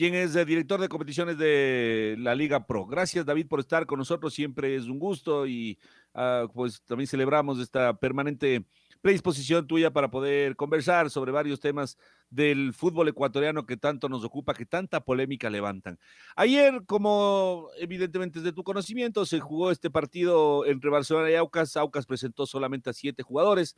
quien es el director de competiciones de la Liga Pro. Gracias, David, por estar con nosotros. Siempre es un gusto y ah, pues también celebramos esta permanente predisposición tuya para poder conversar sobre varios temas del fútbol ecuatoriano que tanto nos ocupa, que tanta polémica levantan. Ayer, como evidentemente es de tu conocimiento, se jugó este partido entre Barcelona y Aucas. Aucas presentó solamente a siete jugadores.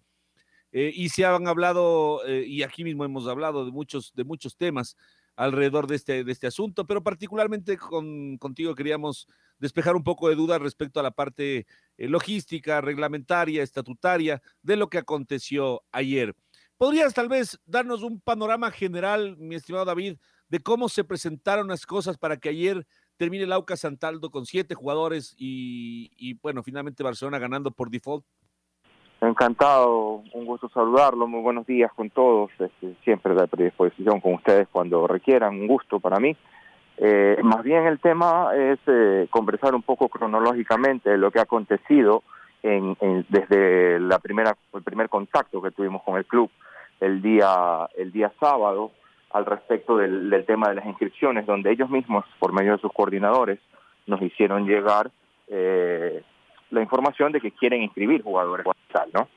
Eh, y se han hablado, eh, y aquí mismo hemos hablado de muchos, de muchos temas alrededor de este, de este asunto, pero particularmente con, contigo queríamos despejar un poco de dudas respecto a la parte eh, logística, reglamentaria, estatutaria de lo que aconteció ayer. ¿Podrías tal vez darnos un panorama general, mi estimado David, de cómo se presentaron las cosas para que ayer termine el Aucas Santaldo con siete jugadores y, y bueno, finalmente Barcelona ganando por default? Encantado, un gusto saludarlo, muy buenos días con todos, este, siempre de predisposición con ustedes cuando requieran, un gusto para mí. Eh, más bien el tema es eh, conversar un poco cronológicamente de lo que ha acontecido en, desde la primera, el primer contacto que tuvimos con el club el día, el día sábado al respecto del, tema de las inscripciones, donde ellos mismos, por medio de sus coordinadores, nos hicieron llegar eh, la información de que quieren inscribir jugadores ¿no?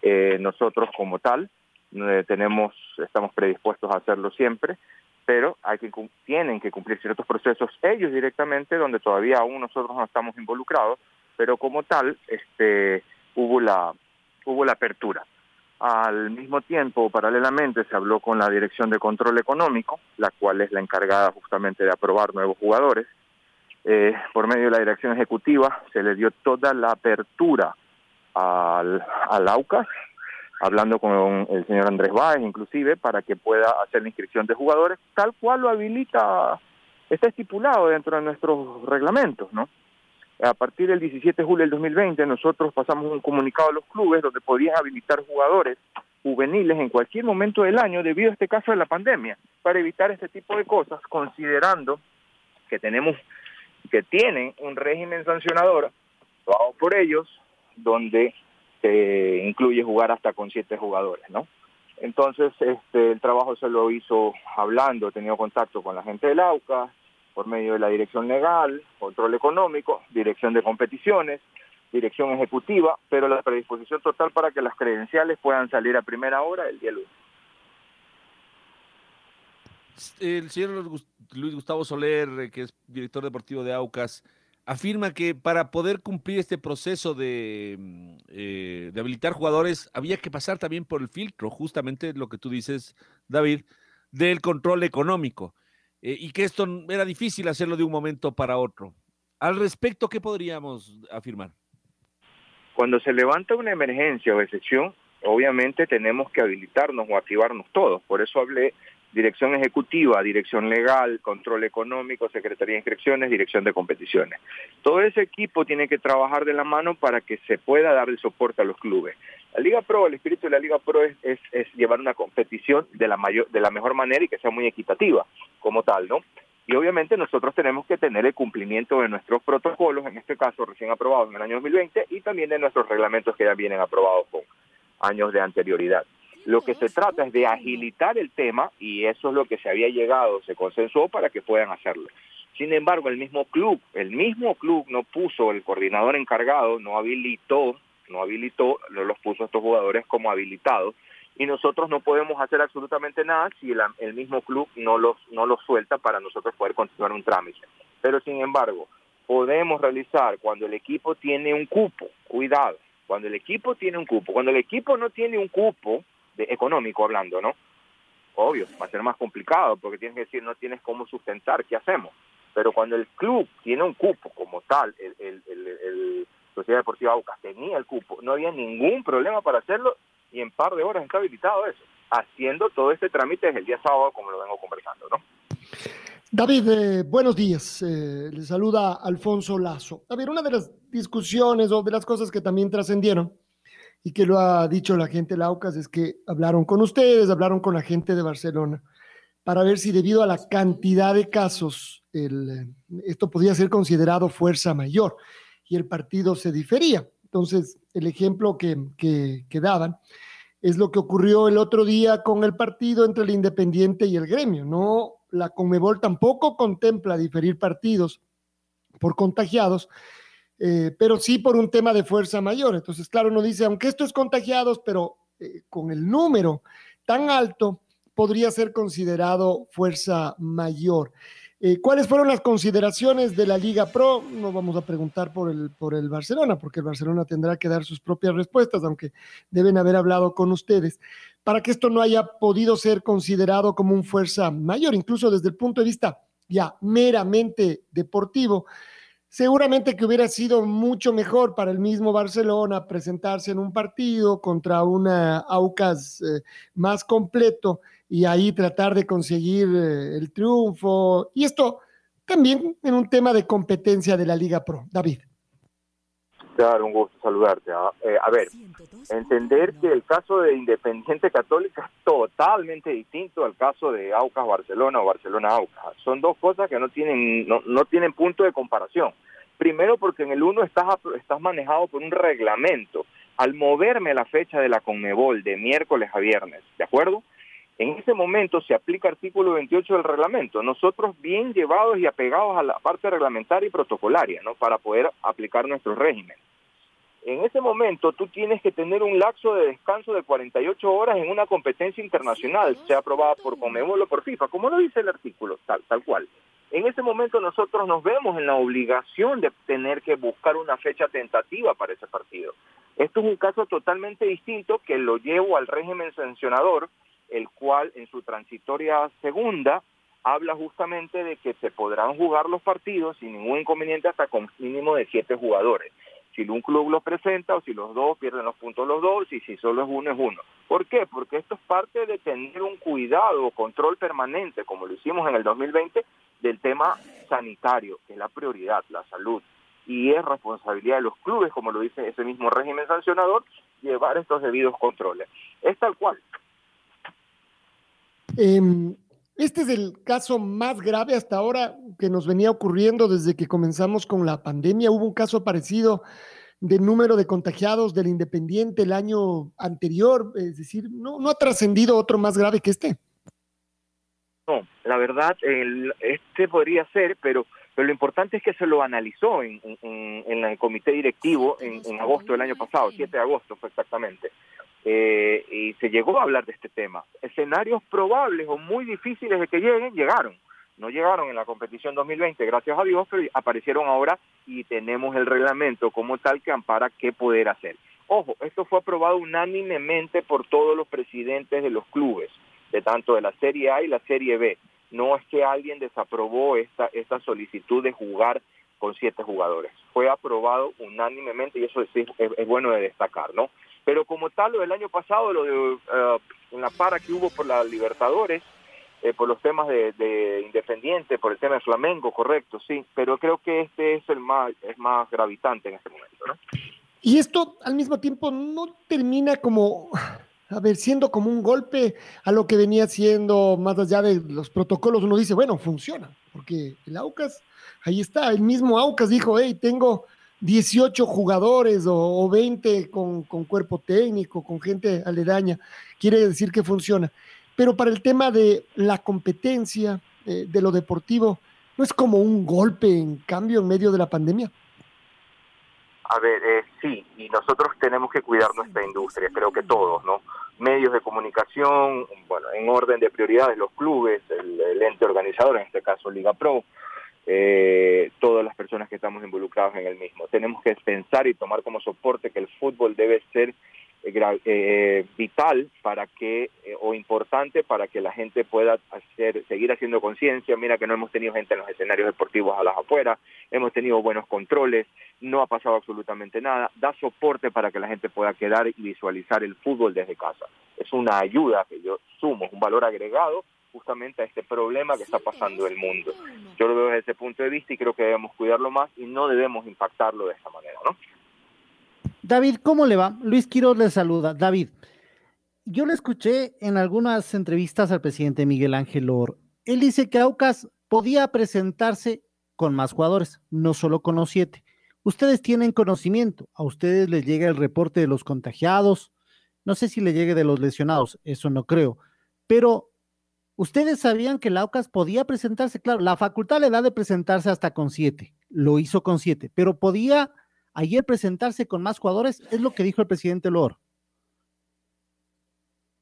Eh, nosotros como tal eh, tenemos, estamos predispuestos a hacerlo siempre, pero hay que tienen que cumplir ciertos procesos ellos directamente, donde todavía aún nosotros no estamos involucrados, pero como tal, este, hubo la hubo la apertura. Al mismo tiempo, paralelamente, se habló con la Dirección de Control Económico, la cual es la encargada justamente de aprobar nuevos jugadores, eh, por medio de la dirección ejecutiva se le dio toda la apertura al, al AUCAS, hablando con el señor Andrés Báez inclusive, para que pueda hacer la inscripción de jugadores, tal cual lo habilita, está estipulado dentro de nuestros reglamentos, ¿no? A partir del 17 de julio del 2020 nosotros pasamos un comunicado a los clubes donde podían habilitar jugadores juveniles en cualquier momento del año debido a este caso de la pandemia, para evitar este tipo de cosas, considerando que tenemos que tienen un régimen sancionador por ellos donde se incluye jugar hasta con siete jugadores, ¿no? Entonces, este, el trabajo se lo hizo hablando, he tenido contacto con la gente del AUCA, por medio de la dirección legal, control económico, dirección de competiciones, dirección ejecutiva, pero la predisposición total para que las credenciales puedan salir a primera hora el día lunes. El señor Luis Gustavo Soler, eh, que es director deportivo de Aucas, afirma que para poder cumplir este proceso de, mm, eh, de, habilitar jugadores había que pasar también por el filtro, justamente lo que tú dices, David, del control económico, eh, y que esto era difícil hacerlo de un momento para otro. Al respecto, ¿qué podríamos afirmar? Cuando se levanta una emergencia o excepción, obviamente tenemos que habilitarnos o activarnos todos. Por eso hablé dirección ejecutiva, dirección legal, control económico, secretaría de inscripciones, dirección de competiciones. Todo ese equipo tiene que trabajar de la mano para que se pueda dar el soporte a los clubes. La Liga Pro, el espíritu de la Liga Pro es, llevar una competición de la, mayor, de la mejor manera y que sea muy equitativa como tal, ¿no? Y obviamente nosotros tenemos que tener el cumplimiento de nuestros protocolos, en este caso recién aprobados en el año 2020, y también de nuestros reglamentos que ya vienen aprobados con años de anterioridad. Lo que se trata es de agilitar el tema y eso es lo que se había llegado, se consensuó para que puedan hacerlo. Sin embargo, el mismo club, el mismo club no puso el coordinador encargado, no habilitó, no habilitó, no los puso a estos jugadores como habilitados y nosotros no podemos hacer absolutamente nada si el, mismo club no los no los suelta para nosotros poder continuar un trámite. Pero sin embargo, podemos realizar cuando el equipo tiene un cupo, cuidado, Cuando el equipo tiene un cupo, cuando el equipo no tiene un cupo de, económico hablando, ¿no? Obvio, va a ser más complicado porque tienes que decir, no tienes cómo sustentar, ¿qué hacemos? Pero cuando el club tiene un cupo como tal, el, Sociedad Deportiva Aucas tenía el cupo, no había ningún problema para hacerlo y en par de horas está habilitado eso, haciendo todo este trámite desde el día sábado, como lo vengo conversando, ¿no? David, eh, buenos días. Eh, le saluda Alfonso Lazo. A ver, una de las discusiones o de las cosas que también trascendieron y que lo ha dicho la gente Laucas es que hablaron con ustedes, hablaron con la gente de Barcelona para ver si debido a la cantidad de casos el, esto podía ser considerado fuerza mayor y el partido se difería. Entonces, el ejemplo que, que, que daban es lo que ocurrió el otro día con el partido entre el Independiente y el Gremio. No la Conmebol tampoco contempla diferir partidos por contagiados, eh, pero sí por un tema de fuerza mayor. Entonces, claro, uno dice, aunque esto es contagiados, pero eh, con el número tan alto, podría ser considerado fuerza mayor. Eh, ¿Cuáles fueron las consideraciones de la Liga Pro? No vamos a preguntar por el, por el Barcelona, porque el Barcelona tendrá que dar sus propias respuestas, aunque deben haber hablado con ustedes para que esto no haya podido ser considerado como un fuerza mayor, incluso desde el punto de vista ya meramente deportivo. Seguramente que hubiera sido mucho mejor para el mismo Barcelona presentarse en un partido contra una Aucas eh, más completo y ahí tratar de conseguir eh, el triunfo. Y esto también en un tema de competencia de la Liga Pro. David. Claro, un gusto saludarte. Ah, eh, a ver, entender que el caso de Independiente Católica es totalmente distinto al caso de Aucas Barcelona o Barcelona Aucas. Son dos cosas que no tienen no, no tienen punto de comparación. Primero porque en el uno estás estás manejado por un reglamento. Al moverme la fecha de la Conmebol de miércoles a viernes, ¿de acuerdo? En ese momento se aplica artículo 28 del reglamento. Nosotros bien llevados y apegados a la parte reglamentaria y protocolaria, ¿no? Para poder aplicar nuestro régimen en ese momento tú tienes que tener un lapso de descanso de 48 horas en una competencia internacional, sea aprobada por Comebol o por FIFA, como lo dice el artículo, tal, tal cual. En ese momento nosotros nos vemos en la obligación de tener que buscar una fecha tentativa para ese partido. Esto es un caso totalmente distinto que lo llevo al régimen sancionador, el cual en su transitoria segunda habla justamente de que se podrán jugar los partidos sin ningún inconveniente hasta con mínimo de siete jugadores si un club los presenta o si los dos pierden los puntos los dos y si solo es uno es uno. ¿Por qué? Porque esto es parte de tener un cuidado o control permanente, como lo hicimos en el 2020, del tema sanitario, que es la prioridad, la salud. Y es responsabilidad de los clubes, como lo dice ese mismo régimen sancionador, llevar estos debidos controles. Es tal cual. Em, este es el caso más grave hasta ahora que nos venía ocurriendo desde que comenzamos con la pandemia. Hubo un caso parecido de número de contagiados del Independiente el año anterior, es decir, no, ha trascendido otro más grave que este. No, la verdad, el, este podría ser, pero, pero lo importante es que se lo analizó en, en, el comité directivo en, en agosto del año pasado, 7 de agosto fue exactamente. Eh, y se llegó a hablar de este tema. Escenarios probables o muy difíciles de que lleguen, llegaron. No llegaron en la competición 2020, gracias a Dios, pero aparecieron ahora y tenemos el reglamento como tal que ampara qué poder hacer. Ojo, esto fue aprobado unánimemente por todos los presidentes de los clubes, de tanto de la Serie A y la Serie B. No es que alguien desaprobó esta, esta solicitud de jugar con siete jugadores. Fue aprobado unánimemente y eso es, es bueno de destacar, ¿no? Pero como tal, lo del año pasado, lo de uh, la para que hubo por la Libertadores, eh, por los temas de, Independiente, por el tema de Flamengo, correcto, sí, pero creo que este es el más, es más gravitante en este momento, ¿no? Y esto al mismo tiempo no termina como, a ver, siendo como un golpe a lo que venía siendo más allá de los protocolos, uno dice, bueno, funciona, porque el Aucas, ahí está, el mismo Aucas dijo, hey, tengo 18 jugadores o, 20 con, cuerpo técnico, con gente aledaña, quiere decir que funciona. Pero para el tema de la competencia, eh, de lo deportivo, ¿no es como un golpe en cambio en medio de la pandemia? A ver, eh, sí, y nosotros tenemos que cuidar nuestra industria, creo que todos, ¿no? Medios de comunicación, bueno, en orden de prioridades, los clubes, el ente organizador, en este caso Liga Pro, eh, todas las personas que estamos involucrados en el mismo. Tenemos que pensar y tomar como soporte que el fútbol debe ser eh, eh, vital para que o importante para que la gente pueda hacer seguir haciendo conciencia. Mira que no hemos tenido gente en los escenarios deportivos a las afueras hemos tenido buenos controles no ha pasado absolutamente nada. Da soporte para que la gente pueda quedar y visualizar el fútbol desde casa. Es una ayuda que yo sumo un valor agregado justamente a este problema que está pasando el mundo. Yo lo veo desde ese punto de vista y creo que debemos cuidarlo más y no debemos impactarlo de esta manera, ¿no? David, ¿cómo le va? Luis Quiroz le saluda. David, yo le escuché en algunas entrevistas al presidente Miguel Ángel Or. Él dice que Aucas podía presentarse con más jugadores, no solo con los siete. Ustedes tienen conocimiento, a ustedes les llega el reporte de los contagiados, no sé si le llegue de los lesionados, eso no creo, pero Ustedes sabían que la Aucas podía presentarse, claro, la facultad le da de presentarse hasta con siete, lo hizo con siete, pero podía ayer presentarse con más jugadores, es lo que dijo el presidente Lor.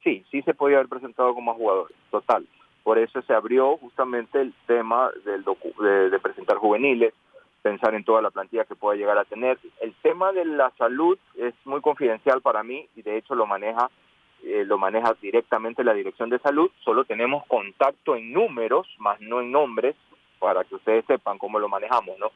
Sí, sí se podía haber presentado con más jugadores, total. Por eso se abrió justamente el tema del de, de presentar juveniles, pensar en toda la plantilla que pueda llegar a tener. El tema de la salud es muy confidencial para mí y de hecho lo maneja eh, lo maneja directamente la Dirección de Salud, solo tenemos contacto en números, más no en nombres, para que ustedes sepan cómo lo manejamos, ¿no?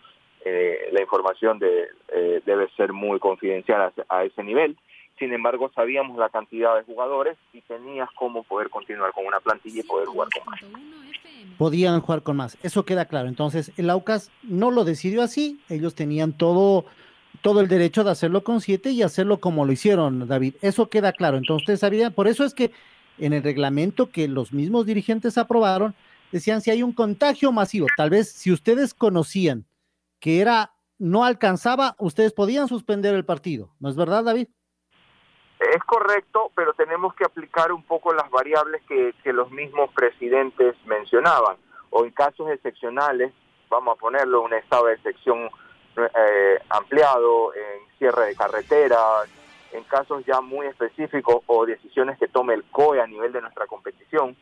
Eh, la información de, eh, debe ser muy confidencial a, ese nivel. Sin embargo, sabíamos la cantidad de jugadores y tenías cómo poder continuar con una plantilla y poder jugar con más. Podían jugar con más, eso queda claro. Entonces, el Aucas no lo decidió así, ellos tenían todo todo el derecho de hacerlo con siete y hacerlo como lo hicieron, David. Eso queda claro. Entonces, usted sabía, por eso es que en el reglamento que los mismos dirigentes aprobaron, decían si hay un contagio masivo, tal vez si ustedes conocían que era no alcanzaba, ustedes podían suspender el partido. ¿No es verdad, David? Es correcto, pero tenemos que aplicar un poco las variables que, que los mismos presidentes mencionaban. O en casos excepcionales, vamos a ponerlo, un estado de excepción eh, ampliado, en cierre de carreteras, en casos ya muy específicos o decisiones que tome el COE a nivel de nuestra competición,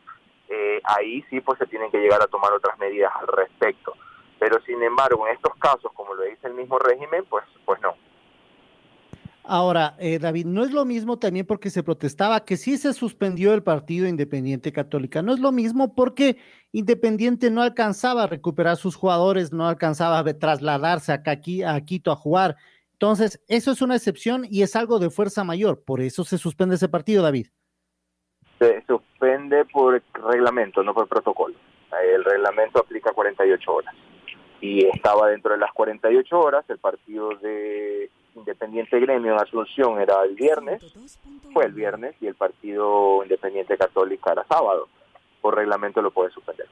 eh, ahí sí pues se tienen que llegar a tomar otras medidas al respecto. Pero sin embargo, en estos casos, como lo dice el mismo régimen, pues, pues no. Ahora, eh, David, no es lo mismo también porque se protestaba que sí se suspendió el partido Independiente Católica. No es lo mismo porque Independiente no alcanzaba a recuperar sus jugadores, no alcanzaba a trasladarse acá, aquí, a Quito a jugar. Entonces, eso es una excepción y es algo de fuerza mayor. Por eso se suspende ese partido, David. Se suspende por reglamento, no por protocolo. El reglamento aplica 48 horas. Y estaba dentro de las 48 horas el partido de Independiente Gremio en Asunción era el viernes, fue el viernes, y el partido Independiente Católica era sábado. Por reglamento lo puede suspender.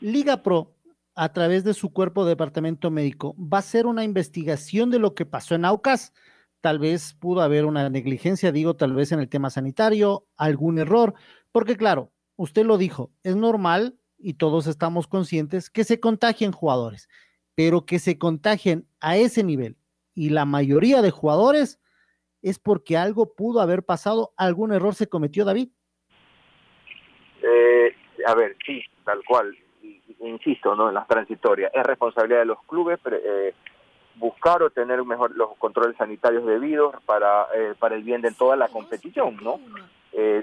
Liga Pro, a través de su cuerpo de departamento médico, va a hacer una investigación de lo que pasó en Aucas. Tal vez pudo haber una negligencia, digo, tal vez en el tema sanitario, algún error, porque claro, usted lo dijo, es normal y todos estamos conscientes que se contagien jugadores, pero que se contagien a ese nivel y la mayoría de jugadores es porque algo pudo haber pasado, algún error se cometió, David. Eh, a ver, sí, tal cual. Insisto, ¿no? En las transitorias. Es responsabilidad de los clubes eh, buscar o tener mejor los controles sanitarios debidos para, eh, para el bien de toda la competición, ¿no?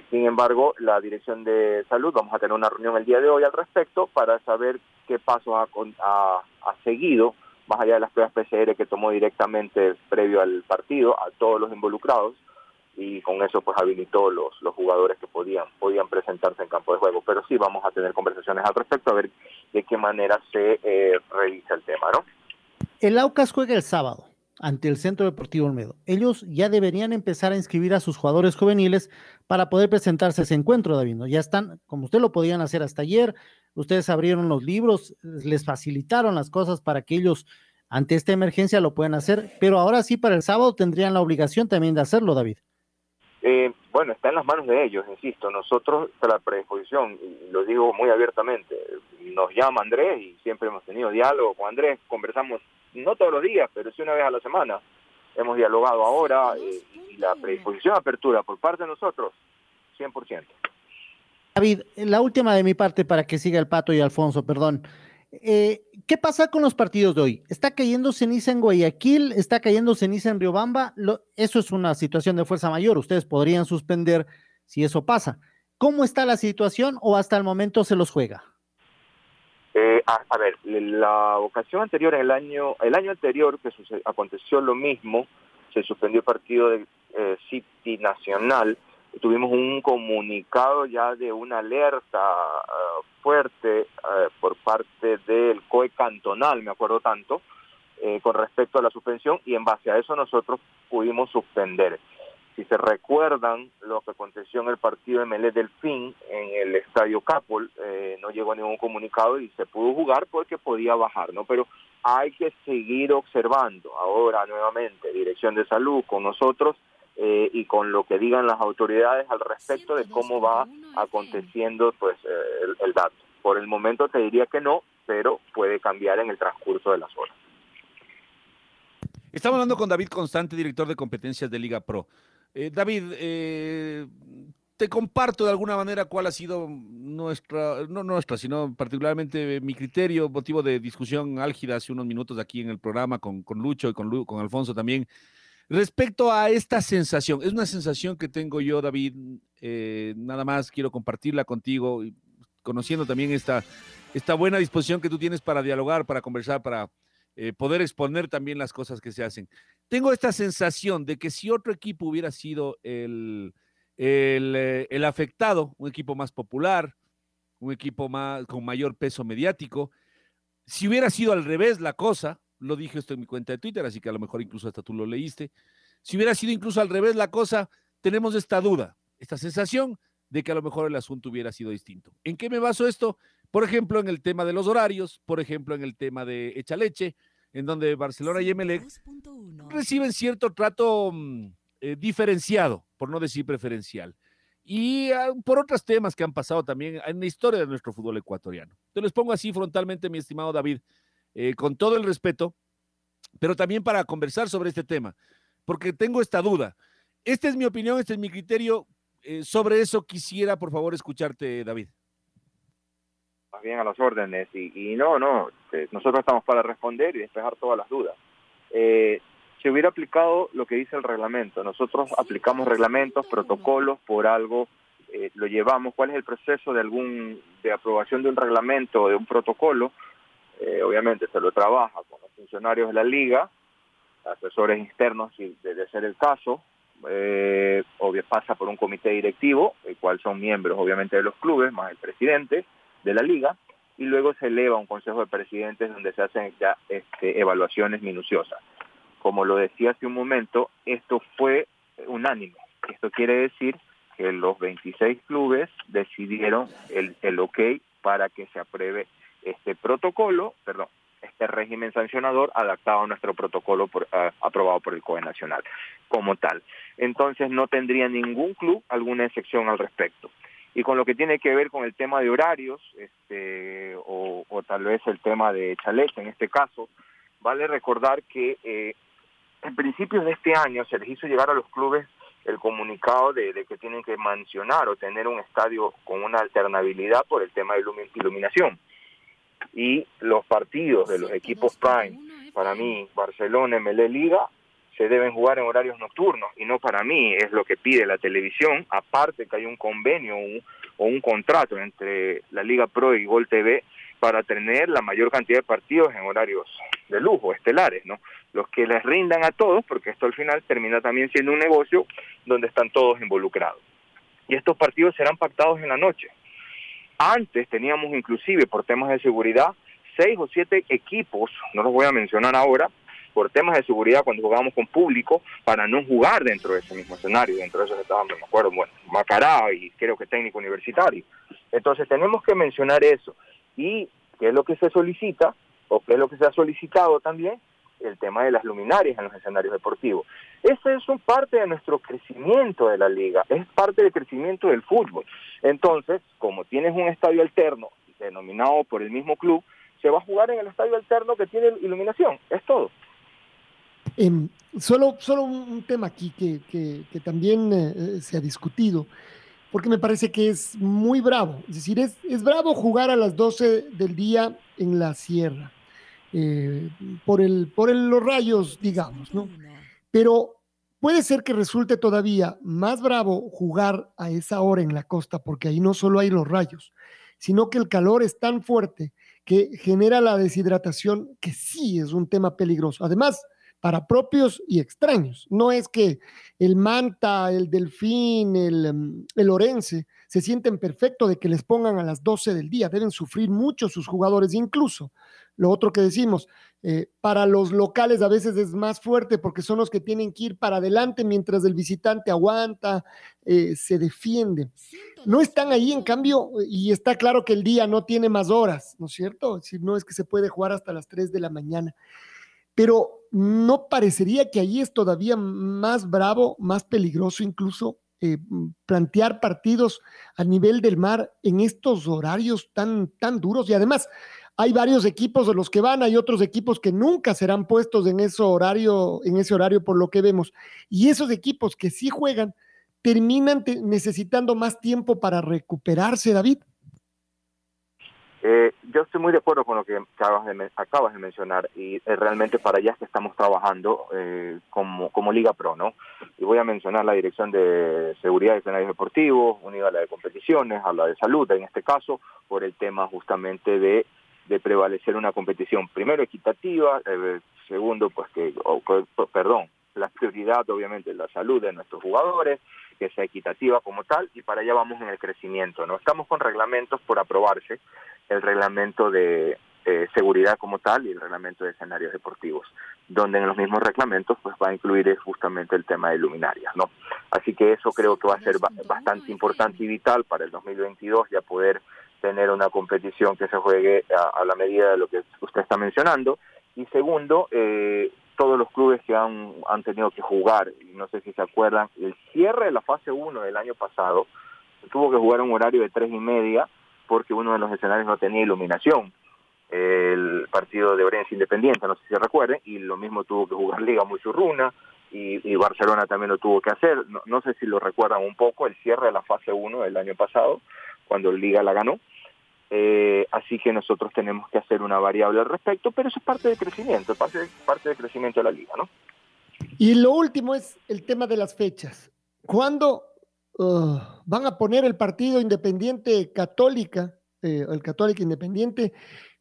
sin embargo, la Dirección de Salud, vamos a tener una reunión el día de hoy al respecto para saber qué pasos ha, ha, ha seguido más allá de las pruebas PCR que tomó directamente previo al partido a todos los involucrados y con eso pues habilitó los, los jugadores que podían, podían presentarse en campo de juego. Pero sí vamos a tener conversaciones al respecto a ver de qué manera se eh, revisa el tema, ¿no? El Aucas juega el sábado ante el Centro Deportivo Olmedo. Ellos ya deberían empezar a inscribir a sus jugadores juveniles para poder presentarse a ese encuentro, David. Ya están, como usted lo podían hacer hasta ayer, ustedes abrieron los libros, les facilitaron las cosas para que ellos ante esta emergencia lo puedan hacer, pero ahora sí para el sábado tendrían la obligación también de hacerlo, David. Bueno, está en las manos de ellos, insisto, nosotros a la predisposición, y lo digo muy abiertamente, nos llama Andrés y siempre hemos tenido diálogo con Andrés, conversamos no todos los días, pero sí una vez a la semana, hemos dialogado ahora eh, y la predisposición apertura por parte de nosotros, 100%. David, la última de mi parte para que siga el Pato y Alfonso, perdón. Eh, ¿Qué pasa con los partidos de hoy? ¿Está cayendo ceniza en Guayaquil? ¿Está cayendo ceniza en Riobamba? Eso es una situación de fuerza mayor. Ustedes podrían suspender si eso pasa. ¿Cómo está la situación o hasta el momento se los juega? Eh, a, a, ver, la ocasión anterior, el año, el año anterior que sucedió, aconteció lo mismo, se suspendió el partido de eh, City Nacional, tuvimos un comunicado ya de una alerta uh, fuerte uh, por parte del COE cantonal, me acuerdo tanto, eh, con respecto a la suspensión y en base a eso nosotros pudimos suspender. Si se recuerdan lo que aconteció en el partido Melé Delfín en el estadio Capol, eh, no llegó ningún comunicado y se pudo jugar porque podía bajar, ¿no? Pero hay que seguir observando ahora nuevamente, Dirección de Salud con nosotros eh, y con lo que digan las autoridades al respecto de cómo va aconteciendo pues eh, el, el dato. Por el momento te diría que no, pero puede cambiar en el transcurso de las horas. Estamos hablando con David Constante, director de competencias de Liga Pro. Eh, David, eh, te comparto de alguna manera cuál ha sido nuestra, no nuestra, sino particularmente mi criterio, motivo de discusión álgida hace unos minutos aquí en el programa con, con Lucho y con, Lu, con Alfonso también. Respecto a esta sensación, es una sensación que tengo yo, David, eh, nada más quiero compartirla contigo, conociendo también esta, esta buena disposición que tú tienes para dialogar, para conversar, para eh, poder exponer también las cosas que se hacen. Tengo esta sensación de que si otro equipo hubiera sido el, el, eh, el afectado, un equipo más popular, un equipo más, con mayor peso mediático, si hubiera sido al revés la cosa, lo dije esto en mi cuenta de Twitter, así que a lo mejor incluso hasta tú lo leíste, si hubiera sido incluso al revés la cosa, tenemos esta duda, esta sensación de que a lo mejor el asunto hubiera sido distinto. ¿En qué me baso esto? Por ejemplo, en el tema de los horarios, por ejemplo, en el tema de Echaleche, en donde Barcelona y Emelec reciben cierto trato mmm, eh, diferenciado, por no decir preferencial. Y uh, por otros temas que han pasado también en la historia de nuestro fútbol ecuatoriano. Te los pongo así frontalmente, mi estimado David, eh, con todo el respeto, pero también para conversar sobre este tema, porque tengo esta duda. Esta es mi opinión, este es mi criterio. Eh, sobre eso quisiera, por favor, escucharte, David más bien a las órdenes y, y no, no, eh, nosotros estamos para responder y despejar todas las dudas. Eh, se hubiera aplicado lo que dice el reglamento, nosotros aplicamos reglamentos, protocolos, por algo eh, lo llevamos, cuál es el proceso de algún de aprobación de un reglamento o de un protocolo, eh, obviamente se lo trabaja con los funcionarios de la liga, asesores externos si debe ser el caso, eh, pasa por un comité directivo, el cual son miembros obviamente de los clubes, más el presidente, de la liga y luego se eleva a un consejo de presidentes donde se hacen ya este, evaluaciones minuciosas. Como lo decía hace un momento, esto fue unánime. Esto quiere decir que los 26 clubes decidieron el, el ok para que se apruebe este protocolo, perdón, este régimen sancionador adaptado a nuestro protocolo por, aprobado por el COE Nacional como tal. Entonces no tendría ningún club alguna excepción al respecto y con lo que tiene que ver con el tema de horarios, este, o, o tal vez el tema de chalecha en este caso, vale recordar que eh, en principios de este año se les hizo llegar a los clubes el comunicado de, de, que tienen que mencionar o tener un estadio con una alternabilidad por el tema de iluminación. Y los partidos de los equipos Prime, para mí, Barcelona, MLE Liga, se deben jugar en horarios nocturnos y no para mí es lo que pide la televisión, aparte que hay un convenio un, o un contrato entre la Liga Pro y Gol TV para tener la mayor cantidad de partidos en horarios de lujo, estelares, ¿no? Los que les rindan a todos, porque esto al final termina también siendo un negocio donde están todos involucrados. Y estos partidos serán pactados en la noche. Antes teníamos inclusive por temas de seguridad seis o siete equipos, no los voy a mencionar ahora, por temas de seguridad cuando jugábamos con público para no jugar dentro de ese mismo escenario, dentro de esos estaban, me acuerdo, bueno, Macará y creo que técnico universitario. Entonces tenemos que mencionar eso. Y qué es lo que se solicita, o qué es lo que se ha solicitado también, el tema de las luminarias en los escenarios deportivos. Ese es un parte de nuestro crecimiento de la liga, es parte del crecimiento del fútbol. Entonces, como tienes un estadio alterno denominado por el mismo club, se va a jugar en el estadio alterno que tiene iluminación, es todo. Eh, solo, solo un tema aquí que, que, que también eh, se ha discutido. porque me parece que es muy bravo. Es decir, es, es bravo jugar a las 12 del día en la sierra, eh, por, el, por el, los rayos, digamos, ¿no? Pero puede ser que resulte todavía más bravo jugar a esa hora en la costa, porque ahí no solo hay los rayos, sino que el calor es tan fuerte que genera la deshidratación, que sí es un tema peligroso. Además, para propios y extraños. No es que el Manta, el Delfín, el, mm, el Orense se sienten perfecto de que les pongan a las 12 del día. Deben sufrir mucho sus jugadores, incluso. Lo otro que decimos, eh, para los locales a veces es más fuerte porque son los que tienen que ir para adelante mientras el visitante aguanta, eh, se defiende. No están ahí, en cambio, y está claro que el día no tiene más horas, ¿no es cierto? Si no es que se puede jugar hasta las 3 de la mañana pero no parecería que ahí es todavía más bravo, más peligroso incluso eh, plantear partidos a nivel del mar en estos horarios tan, tan duros y además hay varios equipos de los que van, hay otros equipos que nunca serán puestos en ese horario, en ese horario por lo que vemos. Y esos equipos que sí juegan terminan necesitando más tiempo para recuperarse, David. Eh, yo estoy muy de acuerdo con lo que acabas de, mencionar y eh, realmente para allá es que estamos trabajando eh, como, como Liga Pro, ¿no? Y voy a mencionar la Dirección de Seguridad de Escenarios Deportivos, unida a la de competiciones, a la de salud en este caso, por el tema justamente de, de prevalecer una competición, primero equitativa, eh, segundo, pues que, perdón, la prioridad obviamente la salud de nuestros jugadores, que sea equitativa como tal, y para allá vamos en el crecimiento, ¿no? Estamos con reglamentos por aprobarse, el reglamento de eh, seguridad como tal y el reglamento de escenarios deportivos, donde en los mismos reglamentos pues va a incluir justamente el tema de luminarias, ¿no? Así que eso creo que va a ser bastante importante y vital para el 2022 ya poder tener una competición que se juegue a, la medida de lo que usted está mencionando. Y segundo, eh, todos los clubes que han, han tenido que jugar, no sé si se acuerdan, el cierre de la fase 1 del año pasado, tuvo que jugar un horario de tres y media porque uno de los escenarios no tenía iluminación. El partido de Orense Independiente, no sé si recuerden, y lo mismo tuvo que jugar Liga Muchurruna, y, y Barcelona también lo tuvo que hacer. No, sé si lo recuerdan un poco, el cierre de la fase 1 del año pasado, cuando Liga la ganó. Eh, así que nosotros tenemos que hacer una variable al respecto, pero eso es parte del crecimiento, parte, parte del crecimiento de la liga, ¿no? Y lo último es el tema de las fechas. ¿Cuándo uh, van a poner el partido independiente católica, eh, el católico independiente,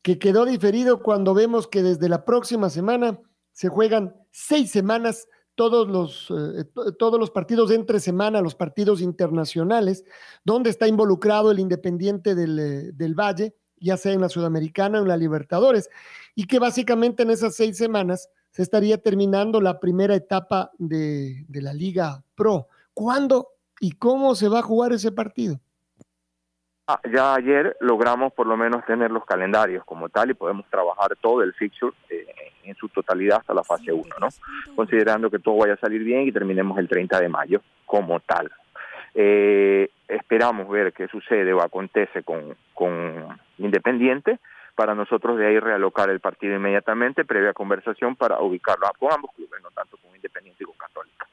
que quedó diferido cuando vemos que desde la próxima semana se juegan seis semanas todos los, eh, todos los partidos de entre semana, los partidos internacionales, donde está involucrado el Independiente del, eh, del, Valle, ya sea en la Sudamericana o en la Libertadores, y que básicamente en esas seis semanas se estaría terminando la primera etapa de, de la Liga Pro. ¿Cuándo y cómo se va a jugar ese partido? Ah, ya ayer logramos por lo menos tener los calendarios como tal y podemos trabajar todo el fixture eh, en su totalidad hasta la fase 1, ¿no? Considerando que todo vaya a salir bien y terminemos el 30 de mayo como tal. Eh, esperamos ver qué sucede o acontece con, con Independiente para nosotros de ahí realocar el partido inmediatamente, previa conversación para ubicarlo con ambos clubes, no tanto con Independiente y con Católica.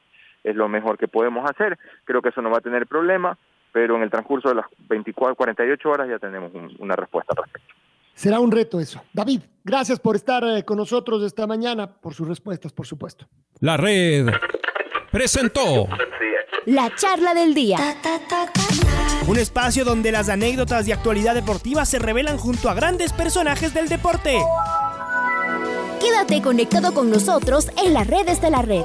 Es lo mejor que podemos hacer, creo que eso no va a tener problema pero en el transcurso de las 24, 48 horas ya tenemos una respuesta al respecto. Será un reto eso. David, gracias por estar eh, con nosotros esta mañana, por sus respuestas, por supuesto. La red presentó la charla del día. Un espacio donde las anécdotas de actualidad deportiva se revelan junto a grandes personajes del deporte. Quédate conectado con nosotros en las redes de la red.